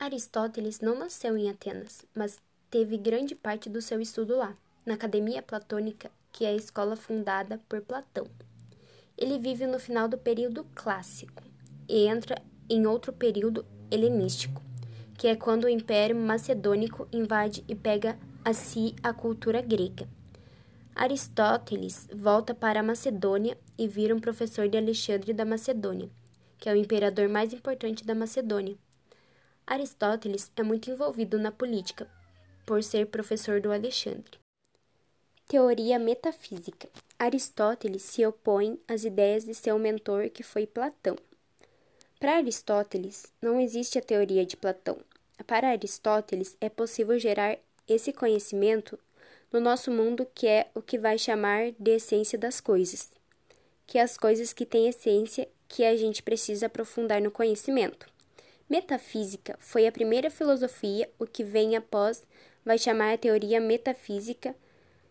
Aristóteles não nasceu em Atenas, mas teve grande parte do seu estudo lá, na Academia Platônica, que é a escola fundada por Platão. Ele vive no final do período clássico e entra em outro período helenístico, que é quando o Império Macedônico invade e pega a si a cultura grega. Aristóteles volta para a Macedônia e vira um professor de Alexandre da Macedônia, que é o imperador mais importante da Macedônia. Aristóteles é muito envolvido na política, por ser professor do Alexandre. Teoria metafísica. Aristóteles se opõe às ideias de seu mentor, que foi Platão. Para Aristóteles, não existe a teoria de Platão. Para Aristóteles, é possível gerar esse conhecimento no nosso mundo, que é o que vai chamar de essência das coisas, que é as coisas que têm essência que a gente precisa aprofundar no conhecimento. Metafísica foi a primeira filosofia, o que vem após vai chamar a teoria metafísica,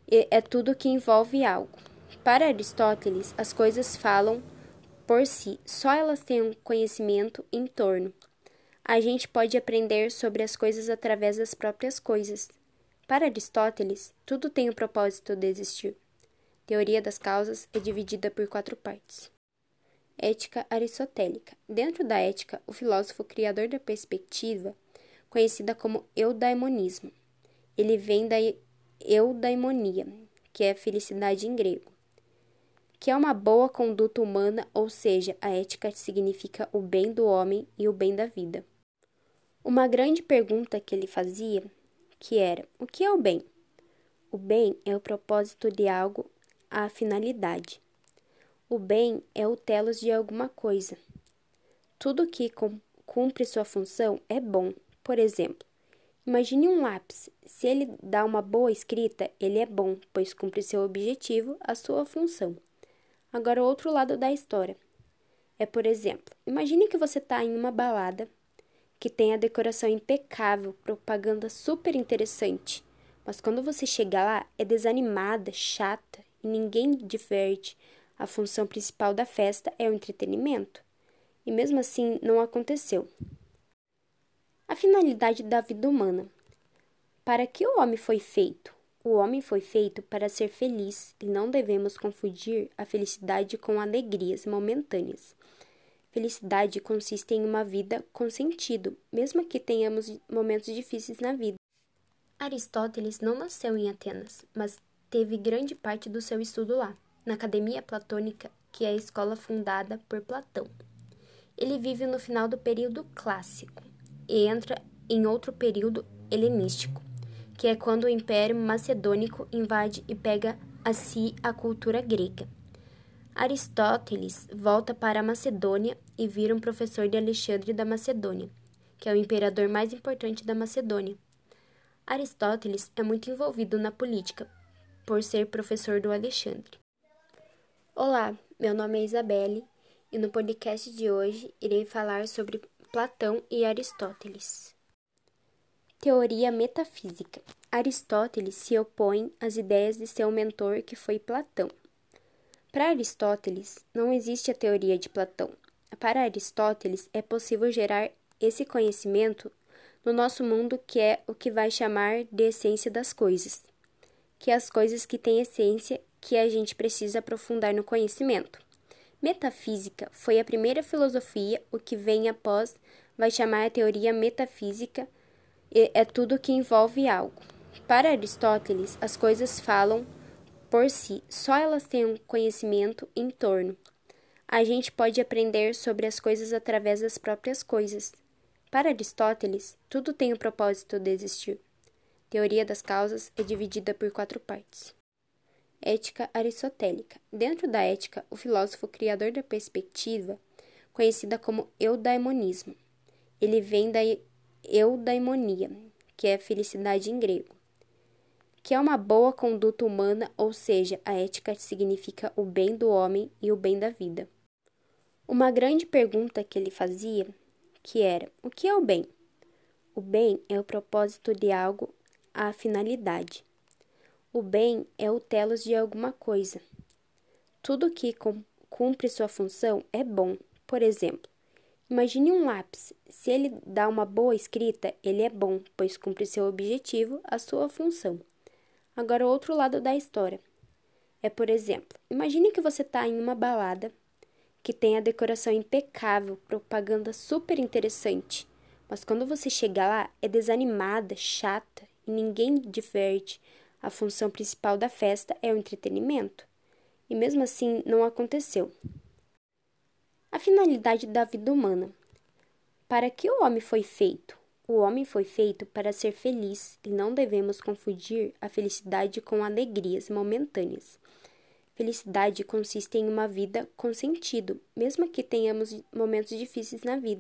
é tudo que envolve algo. Para Aristóteles, as coisas falam por si, só elas têm um conhecimento em torno. A gente pode aprender sobre as coisas através das próprias coisas. Para Aristóteles, tudo tem o propósito de existir. Teoria das causas é dividida por quatro partes. Ética aristotélica. Dentro da ética, o filósofo criador da perspectiva, conhecida como eudaimonismo. Ele vem da eudaimonia, que é felicidade em grego, que é uma boa conduta humana, ou seja, a ética significa o bem do homem e o bem da vida. Uma grande pergunta que ele fazia, que era: o que é o bem? O bem é o propósito de algo, a finalidade. O bem é o telos de alguma coisa. Tudo que cumpre sua função é bom. Por exemplo, imagine um lápis. Se ele dá uma boa escrita, ele é bom, pois cumpre seu objetivo, a sua função. Agora, o outro lado da história é, por exemplo, imagine que você está em uma balada que tem a decoração impecável, propaganda super interessante, mas quando você chega lá é desanimada, chata e ninguém diverte a função principal da festa é o entretenimento. E mesmo assim não aconteceu. A finalidade da vida humana. Para que o homem foi feito? O homem foi feito para ser feliz e não devemos confundir a felicidade com alegrias momentâneas. Felicidade consiste em uma vida com sentido, mesmo que tenhamos momentos difíceis na vida. Aristóteles não nasceu em Atenas, mas teve grande parte do seu estudo lá na Academia Platônica, que é a escola fundada por Platão. Ele vive no final do período clássico e entra em outro período helenístico, que é quando o Império Macedônico invade e pega a si a cultura grega. Aristóteles volta para a Macedônia e vira um professor de Alexandre da Macedônia, que é o imperador mais importante da Macedônia. Aristóteles é muito envolvido na política, por ser professor do Alexandre. Olá, meu nome é Isabelle e no podcast de hoje irei falar sobre Platão e Aristóteles. Teoria metafísica. Aristóteles se opõe às ideias de seu mentor, que foi Platão. Para Aristóteles, não existe a teoria de Platão. Para Aristóteles, é possível gerar esse conhecimento no nosso mundo, que é o que vai chamar de essência das coisas, que é as coisas que têm essência que a gente precisa aprofundar no conhecimento. Metafísica foi a primeira filosofia, o que vem após vai chamar a teoria metafísica, é tudo que envolve algo. Para Aristóteles, as coisas falam por si, só elas têm um conhecimento em torno. A gente pode aprender sobre as coisas através das próprias coisas. Para Aristóteles, tudo tem o propósito de existir. Teoria das causas é dividida por quatro partes. Ética aristotélica. Dentro da ética, o filósofo criador da perspectiva, conhecida como eudaimonismo. Ele vem da eudaimonia, que é felicidade em grego, que é uma boa conduta humana, ou seja, a ética significa o bem do homem e o bem da vida. Uma grande pergunta que ele fazia, que era: o que é o bem? O bem é o propósito de algo, a finalidade. O bem é o telos de alguma coisa. Tudo que cumpre sua função é bom. Por exemplo, Imagine um lápis. Se ele dá uma boa escrita, ele é bom, pois cumpre seu objetivo, a sua função. Agora, o outro lado da história. É, por exemplo, imagine que você está em uma balada que tem a decoração impecável, propaganda super interessante, mas quando você chega lá é desanimada, chata e ninguém diverte. A função principal da festa é o entretenimento. E mesmo assim não aconteceu. A finalidade da vida humana. Para que o homem foi feito? O homem foi feito para ser feliz e não devemos confundir a felicidade com alegrias momentâneas. Felicidade consiste em uma vida com sentido, mesmo que tenhamos momentos difíceis na vida.